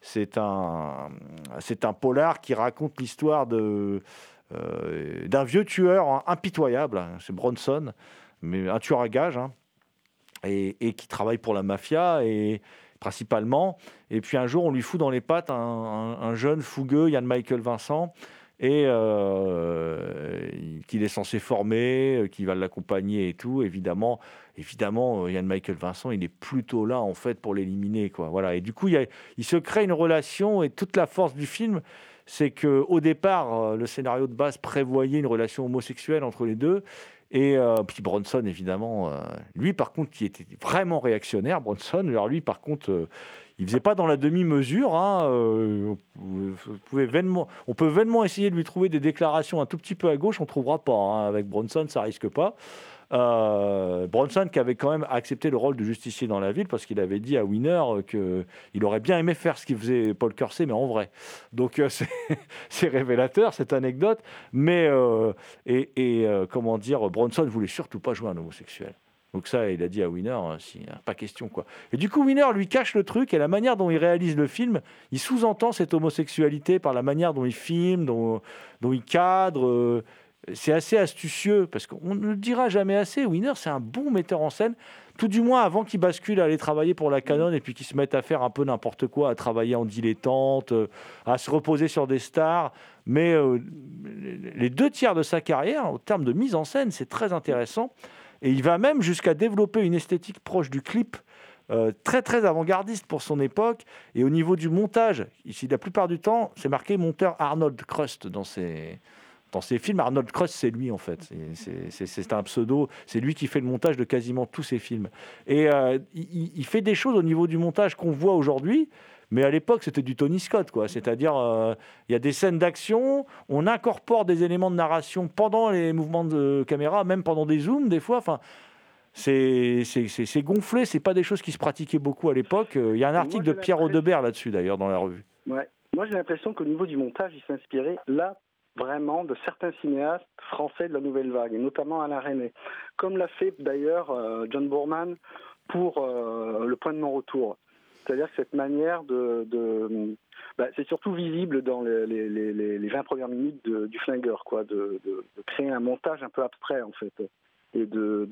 c'est un c'est un polar qui raconte l'histoire de euh, d'un vieux tueur hein, impitoyable. hein, c'est Bronson, mais un tueur à gages. et, qui travaille pour la mafia et principalement. Et puis un jour, on lui fout dans les pattes un, un- un jeune fougueux, Yann Michael Vincent, et euh, il- qu'il est censé former, euh, qui va l'accompagner et tout. Évidemment, évidemment, euh, Yann Michael Vincent, il est plutôt là en fait pour l'éliminer, quoi. Voilà. Et du coup, il, se crée une relation et toute la force du film. C'est que au départ, euh, le scénario de base prévoyait une relation homosexuelle entre les deux, et euh, puis Bronson, évidemment, euh, lui, par contre, qui était vraiment réactionnaire, Bronson, alors lui, par contre, euh, il faisait pas dans la demi-mesure. hein, euh, pouvez vainement, on peut vainement essayer de lui trouver des déclarations un tout petit peu à gauche, on trouvera pas. hein, avec Bronson, ça risque pas. Euh, Bronson qui avait quand même accepté le rôle de justicier dans la ville parce qu'il avait dit à Winner qu'il aurait bien aimé faire ce qu'il faisait Paul Kersey, mais en vrai. Donc euh, c'est révélateur cette anecdote. Mais euh, et, comment dire, Bronson voulait surtout pas jouer un homosexuel. Donc ça, il a dit à Winner, hein, si, hein, pas question quoi. Et du coup, Winner lui cache le truc et la manière dont il réalise le film, il sous-entend cette homosexualité par la manière dont il filme, dont, il cadre. C'est assez astucieux parce qu'on ne le dira jamais assez. Winner, c'est un bon metteur en scène, tout du moins avant qu'il bascule à aller travailler pour la Canon et puis qu'il se mette à faire un peu n'importe quoi, à travailler en dilettante, euh, à se reposer sur des stars. Mais euh, les deux tiers de sa carrière, en termes de mise en scène, c'est très intéressant. Et il va même jusqu'à développer une esthétique proche du clip. euh, très très avant-gardiste pour son époque et au niveau du montage ici la plupart du temps c'est marqué monteur Arnold Crust dans ses, dans ses films, Arnold Crust, c'est lui en fait. C'est- un pseudo. C'est lui qui fait le montage de quasiment tous ses films. Et euh, il, il fait des choses au niveau du montage qu'on voit aujourd'hui. Mais à l'époque, c'était du Tony Scott, quoi. C'est-à-dire, euh, il y a des scènes d'action, on incorpore des éléments de narration pendant les mouvements de caméra, même pendant des zooms, des fois. Enfin, c'est gonflé, c'est pas des choses qui se pratiquaient beaucoup à l'époque. Euh, Il y a un Moi, article de Pierre Audebert là-dessus, d'ailleurs, dans la revue. Ouais. Moi, j'ai l'impression qu'au niveau du montage, il s'inspirait là vraiment de certains cinéastes français de la nouvelle vague, et notamment Alain René, comme l'a fait d'ailleurs euh, John Boorman pour euh, Le Point de non-retour. C'est-à-dire que cette manière de... bah, c'est surtout visible dans les, les, les, les- les 20 premières minutes du flingueur, quoi, de- de créer un montage un peu abstrait, en fait, et de...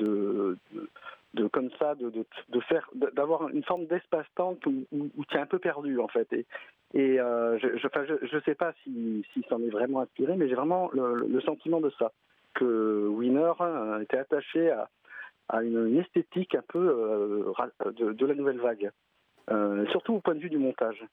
de, comme ça, de, de, de faire, d'avoir une forme d'espace-temps où, tu es un peu perdu en fait. Et, euh, je, je, sais pas si, s'en est vraiment inspiré, mais j'ai vraiment le, sentiment de ça, que Winner hein, était attaché à, à une, esthétique un peu euh, de, la nouvelle vague, Euh, surtout au point de vue du montage.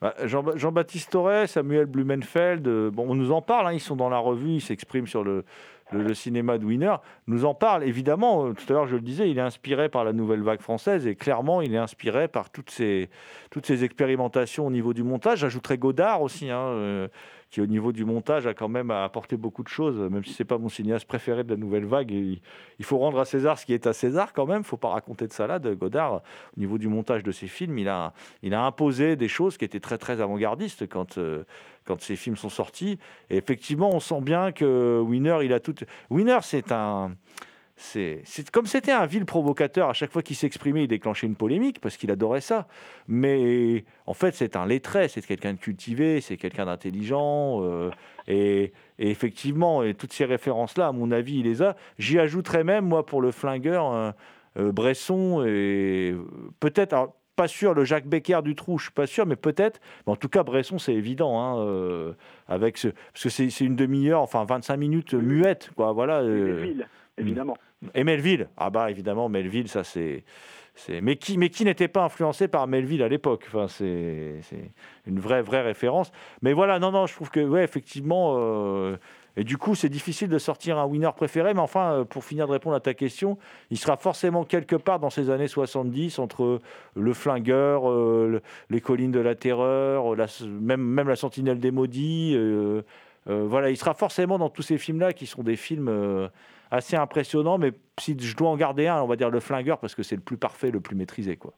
Bah, Jean- Jean-Baptiste Torres, Samuel Blumenfeld, euh, bon, on nous en parle, hein, ils sont dans la revue, ils s'expriment sur le, le- cinéma de Wiener, nous en parlent. Évidemment, euh, tout à l'heure je le disais, il est inspiré par la nouvelle vague française et clairement il est inspiré par toutes ces, toutes ces expérimentations au niveau du montage. J'ajouterais Godard aussi, hein, euh, qui au niveau du montage a quand même apporté beaucoup de choses, même si c'est pas mon cinéaste préféré de la nouvelle vague. Il faut rendre à César ce qui est à César quand même, faut pas raconter de salade. Godard, au niveau du montage de ses films, il a, il a imposé des choses qui étaient très très avant-gardistes quand, euh, quand ces films sont sortis. Et effectivement, on sent bien que Winner, il a tout. Winner, c'est un. C'est comme c'était un vil provocateur, à chaque fois qu'il s'exprimait, il déclenchait une polémique parce qu'il adorait ça. Mais en fait, c'est un lettré, c'est quelqu'un de cultivé, c'est quelqu'un d'intelligent. euh, et, et effectivement, et toutes ces références-là, à mon avis, il les a. J'y ajouterais même, moi, pour le flingueur, euh, euh, Bresson et euh, peut-être. pas sûr, le Jacques Becker du trou, je suis pas sûr, mais peut-être. En tout cas, Bresson, c'est évident, hein, euh, avec ce, parce que c'est c'est une demi-heure, enfin 25 minutes muette, quoi. Voilà. Et euh, évidemment. Et Melville, ah bah évidemment, Melville, ça c'est. Mais qui, n'était pas influencé par Melville à l'époque? Enfin, C'est une vraie, vraie référence. Mais voilà, non, non, je trouve que, ouais, effectivement. euh, Et du coup, c'est difficile de sortir un winner préféré. Mais enfin, euh, pour finir de répondre à ta question, il sera forcément quelque part dans ces années 70, entre Le Flingueur, euh, le- Les Collines de la Terreur, même, même La Sentinelle des Maudits. voilà, il sera forcément dans tous ces films-là qui sont des films. Assez impressionnant, mais si je dois en garder un, on va dire le flingueur, parce que c'est le plus parfait, le plus maîtrisé. Quoi.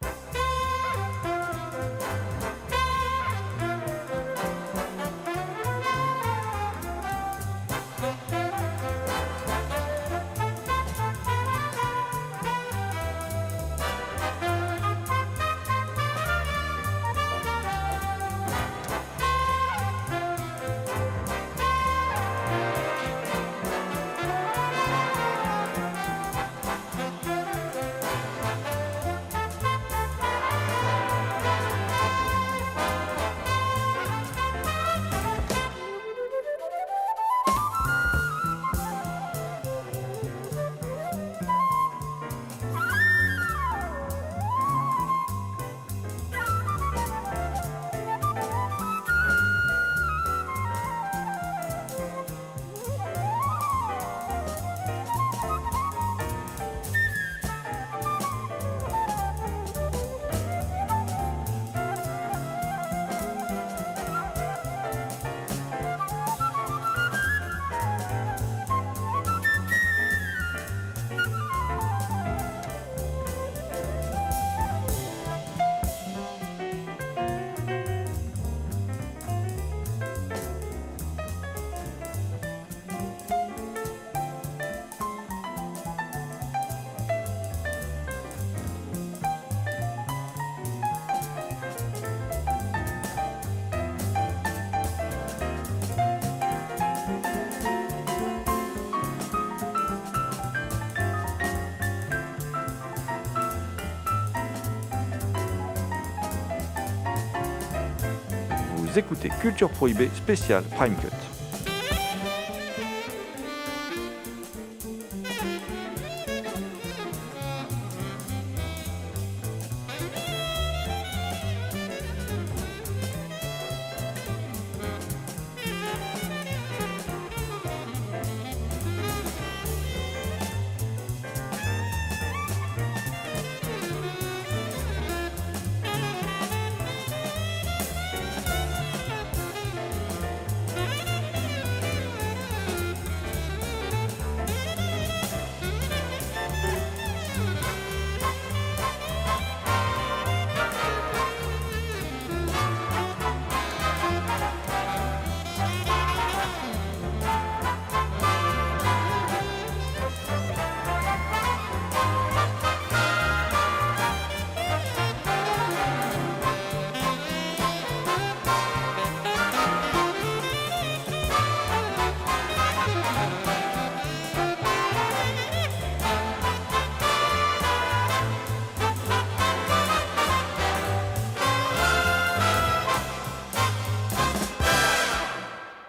Écoutez Culture Prohibée spécial Prime Cut.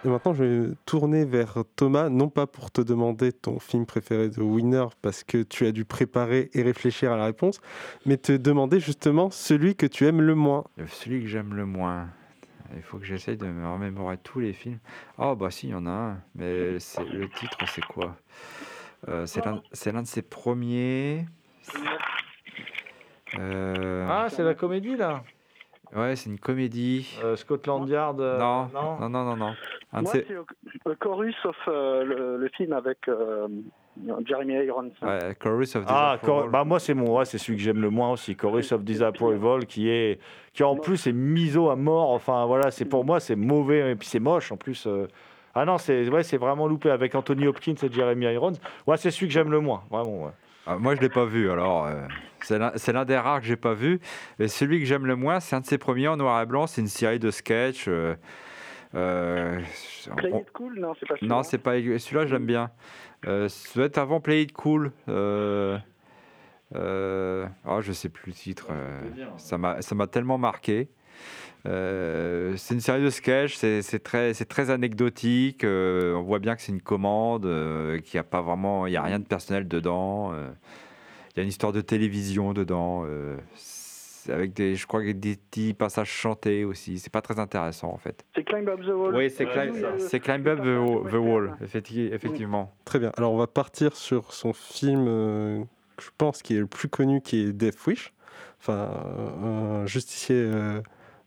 Et maintenant, je vais me tourner vers Thomas, non pas pour te demander ton film préféré de Winner, parce que tu as dû préparer et réfléchir à la réponse, mais te demander justement celui que tu aimes le moins. Euh, Celui que j'aime le moins. Il faut que j'essaye de me remémorer tous les films. Oh, bah si, il y en a un. Mais le titre, c'est quoi? Euh, C'est l'un c'est l'un de ses premiers. Euh, Ah, c'est la comédie là Ouais, c'est une comédie. Euh, Scotland Yard euh, non, non non, non, non, non. Un Moi, ses- c'est le chorus of euh, le, le film avec euh, Jeremy Irons. Ouais, Chorus of Ah. Cor- bah moi c'est mon, ouais, c'est celui que j'aime le moins aussi, Chorus of Disapproval, qui est, qui en plus est miso à mort. Enfin voilà, c'est pour moi c'est mauvais et puis c'est moche en plus. euh. Ah non, c'est ouais, c'est vraiment loupé avec Anthony Hopkins et Jeremy Irons. Ouais, c'est celui que j'aime le moins, vraiment. Ouais. Ah, moi, je ne l'ai pas vu, alors euh, c'est l'un des rares que j'ai pas vu. Et celui que j'aime le moins, c'est un de ses premiers en noir et blanc. C'est une série de sketchs. euh, euh, Play on- It Cool, non, c'est pas non, celui-là. c'est pas celui-là, je l'aime bien. Euh, ça doit être avant Play It Cool. Euh, euh, ah, je sais plus le titre. euh, ça m'a ça m'a tellement marqué. Euh, c'est une série de sketchs, c'est très, c'est très anecdotique. euh, on voit bien que c'est une commande, euh, qu'il n'y a pas vraiment, il y a rien de personnel dedans. euh, il y a une histoire de télévision dedans, euh, avec des, je crois, des petits passages chantés aussi. C'est pas très intéressant en fait. C'est Climb Up the Wall. Oui, c'est Climb, Up the, Wall, effectivement. Très bien. Alors, on va partir sur son film, euh, je pense, qui est le plus connu, qui est Death Wish. Enfin, euh, un justicier euh,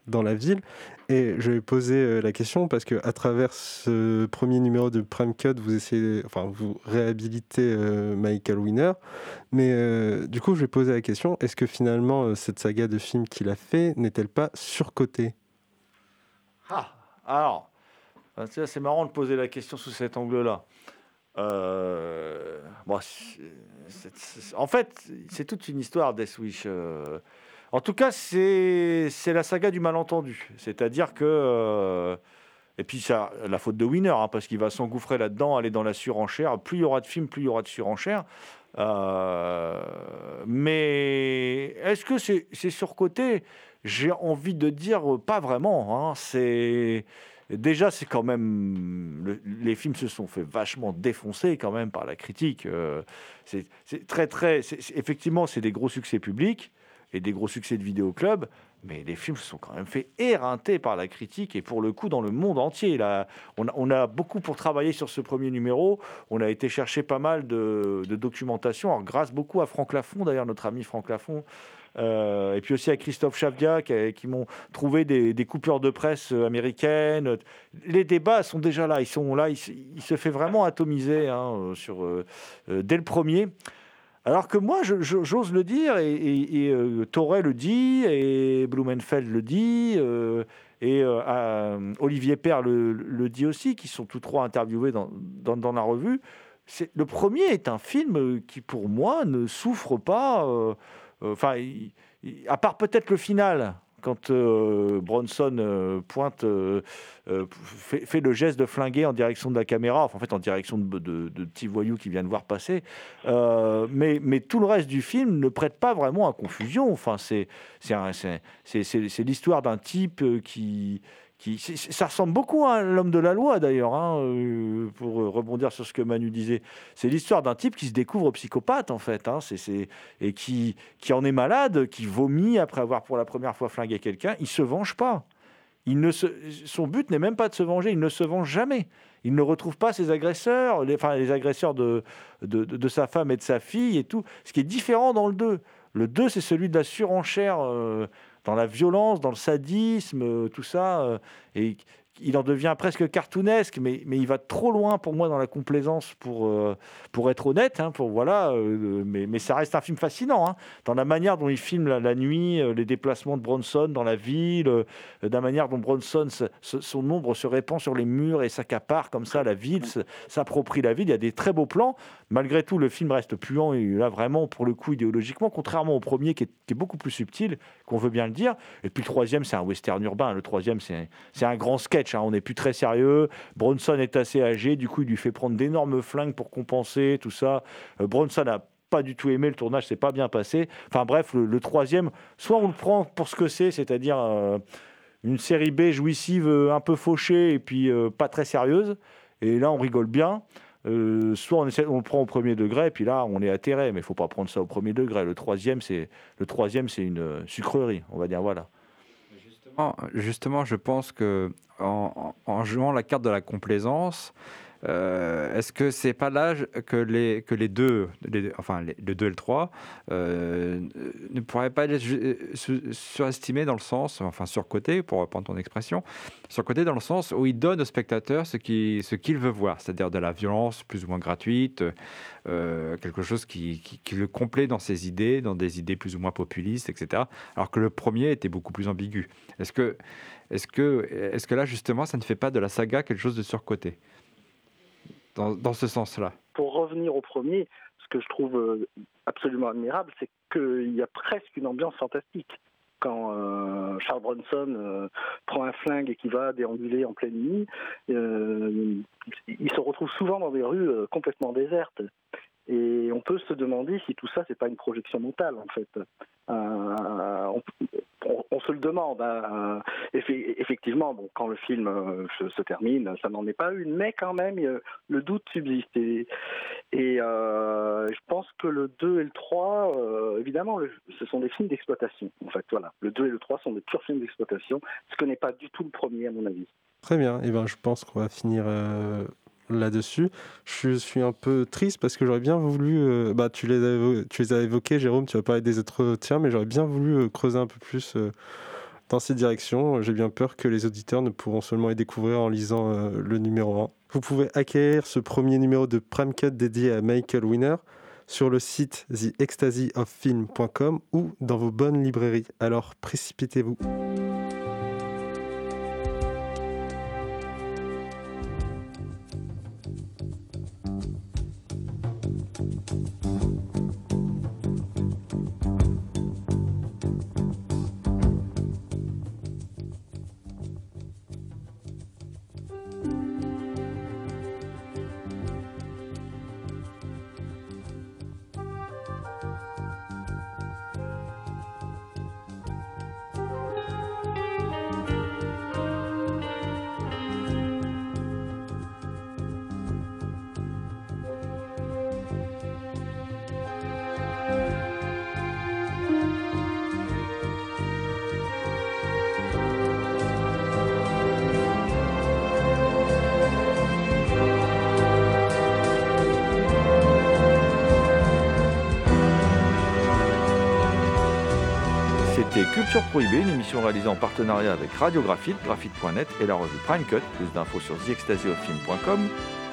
dans la ville. Et je vais poser euh, la question parce que à travers ce premier numéro de Prime Cut, vous essayez, enfin, vous réhabilitez euh, Michael Winner. Mais euh, du coup, je vais poser la question est-ce que finalement, cette saga de films qu'il a fait n'est-elle pas surcotée? Ah, alors, c'est marrant de poser la question sous cet angle-là. Euh, en fait, c'est toute une histoire, Death Wish. En tout cas, c'est la saga du malentendu. C'est-à-dire que. euh, et puis, ça, la faute de Winner, hein, parce qu'il va s'engouffrer là-dedans, aller dans la surenchère. Plus il y aura de films, plus il y aura de surenchère. Euh, mais est-ce que c'est surcoté? J'ai envie de dire pas vraiment. hein. C'est déjà c'est quand même le- les films se sont fait vachement défoncer quand même par la critique. Euh, c'est très très effectivement c'est des gros succès publics et des gros succès de vidéoclub. Mais les films se sont quand même fait éreinter par la critique et pour le coup dans le monde entier. Là, on, a, beaucoup pour travailler sur ce premier numéro. On a été chercher pas mal de, documentation. Alors, grâce beaucoup à Franck Lafont, d'ailleurs, notre ami Franck Lafont, euh, et puis aussi à Christophe Chavdia, qui, m'ont trouvé des, des coupures de presse euh, américaines. Les débats sont déjà là. Ils sont là. Il, se- fait vraiment atomiser hein, sur, euh, dès le premier. Alors que moi, j'ose le dire, et, et, euh, le dit, et Blumenfeld le dit, euh, et euh, Olivier Père le, dit aussi, qui sont tous trois interviewés dans, dans, dans la revue. Le premier est un film qui, pour moi, ne souffre pas. Enfin, à part peut-être le final, quand euh, Bronson euh, pointe, euh, fait, le geste de flinguer en direction de la caméra, en fait en direction de, de, de petits voyous qui viennent voir passer. Mais, mais tout le reste du film ne prête pas vraiment à confusion. Enfin, c'est l'histoire d'un type qui, ça ressemble beaucoup à l'homme de la loi d'ailleurs, hein, euh, pour rebondir sur ce que Manu disait. C'est l'histoire d'un type qui se découvre psychopathe en fait, hein, et qui, en est malade, qui vomit après avoir pour la première fois flingué quelqu'un. Il se venge pas. Il ne se, son but n'est même pas de se venger. Il ne se venge jamais. Il ne retrouve pas ses agresseurs, les, enfin, les agresseurs de sa femme et de sa fille et tout. Ce qui est différent dans le 2. Le 2, c'est celui de la surenchère euh, dans la violence, dans le sadisme, euh, tout ça. euh, il en devient presque cartoonesque, mais, mais il va trop loin pour moi dans la complaisance, pour, euh, pour être honnête. hein, pour, voilà, euh, mais, mais ça reste un film fascinant. hein, dans la manière dont il filme la, nuit, euh, les déplacements de Bronson dans la ville, euh, de la manière dont Bronson, son ombre se répand sur les murs et s'accapare comme ça la ville, s'approprie la ville. Il y a des très beaux plans. Malgré tout, le film reste puant et là vraiment, pour le coup, idéologiquement, contrairement au premier qui est, qui est beaucoup plus subtil, qu'on veut bien le dire. Et puis le troisième, c'est un western urbain. Le troisième, c'est un grand sketch. Hein. On n'est plus très sérieux. Bronson est assez âgé. Du coup, il lui fait prendre d'énormes flingues pour compenser tout ça. Euh, Bronson a pas du tout aimé le tournage, c'est pas bien passé. Enfin bref, le, troisième, soit on le prend pour ce que c'est, c'est-à-dire euh, une série B jouissive euh, un peu fauchée et puis pas très sérieuse. Et là, on rigole bien. Soit on, essaie- on le prend au premier degré, puis là, on est atterré. Mais il faut pas prendre ça au premier degré. Le troisième, c'est le troisième, c'est une sucrerie, on va dire. Voilà. Justement, je pense que en jouant la carte de la complaisance, euh, est-ce que c'est pas l'âge que les, deux, enfin les- le 2 et le 3, euh, ne pourraient pas être su- surestimés dans le sens, enfin surcotés, pour reprendre ton expression, surcotés dans le sens où ils donnent au spectateur ce qu'il ce veut voir, c'est-à-dire de la violence plus ou moins gratuite, euh, quelque chose qui, le complète dans ses idées, dans des idées plus ou moins populistes, etc. Alors que le premier était beaucoup plus ambigu. Est est que là, justement, ça ne fait pas de la saga quelque chose de surcoté? Dans, ce sens-là Pour revenir au premier, ce que je trouve euh, absolument admirable, c'est qu'il y a presque une ambiance fantastique. Quand euh, Charles Bronson euh, prend un flingue et qui va déambuler en pleine nuit, il se retrouve souvent dans des rues complètement désertes. Et on peut se demander si tout ça, c'est pas une projection mentale, en fait. On- se le demande. hein. Effe- effectivement, quand le film euh, se, termine, ça n'en est pas une, mais quand même, le doute subsiste. Et, euh, je pense que le 2 et le 3, euh, évidemment, ce sont des films d'exploitation. En fait, voilà. Le 2 et le 3 sont des purs films d'exploitation, ce que n'est pas du tout le premier, à mon avis. Très bien. Et ben, je pense qu'on va finir euh, là-dessus. Je suis un peu triste parce que j'aurais bien voulu. euh, bah, tu les, as, tu évoqués, Jérôme. Tu vas parler des entretiens, mais j'aurais bien voulu euh, creuser un peu plus euh, dans ces directions. J'ai bien peur que les auditeurs ne pourront seulement les découvrir en lisant le numéro 1. Vous pouvez acquérir ce premier numéro de Prime Cut dédié à Michael Winner sur le site theextasyoffilm.com ou dans vos bonnes librairies. Alors précipitez-vous. Culture Prohibée, une émission réalisée en partenariat avec Radio Graphite, graphite.net et la revue Prime Cut. Plus d'infos sur theextasyoffilm.com.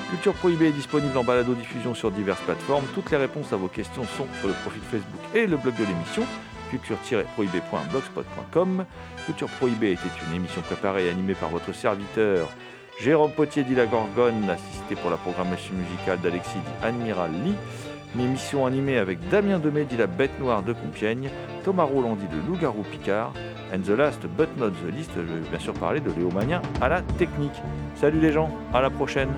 Culture Prohibée est disponible en balado-diffusion sur diverses plateformes. Toutes les réponses à vos questions sont sur le profil Facebook et le blog de l'émission, culture-prohibée.blogspot.com. Culture Prohibée était une émission préparée et animée par votre serviteur Jérôme Potier dit la Gorgone, assisté pour la programmation musicale d'Alexis dit Admiral Lee. Une émission animée avec Damien Demey dit la Bête Noire de Compiègne, Thomas Roland dit le Loup-Garou Picard, and the last but not the least, je vais bien sûr parler de Léo Magnin à la technique. Salut les gens, à la prochaine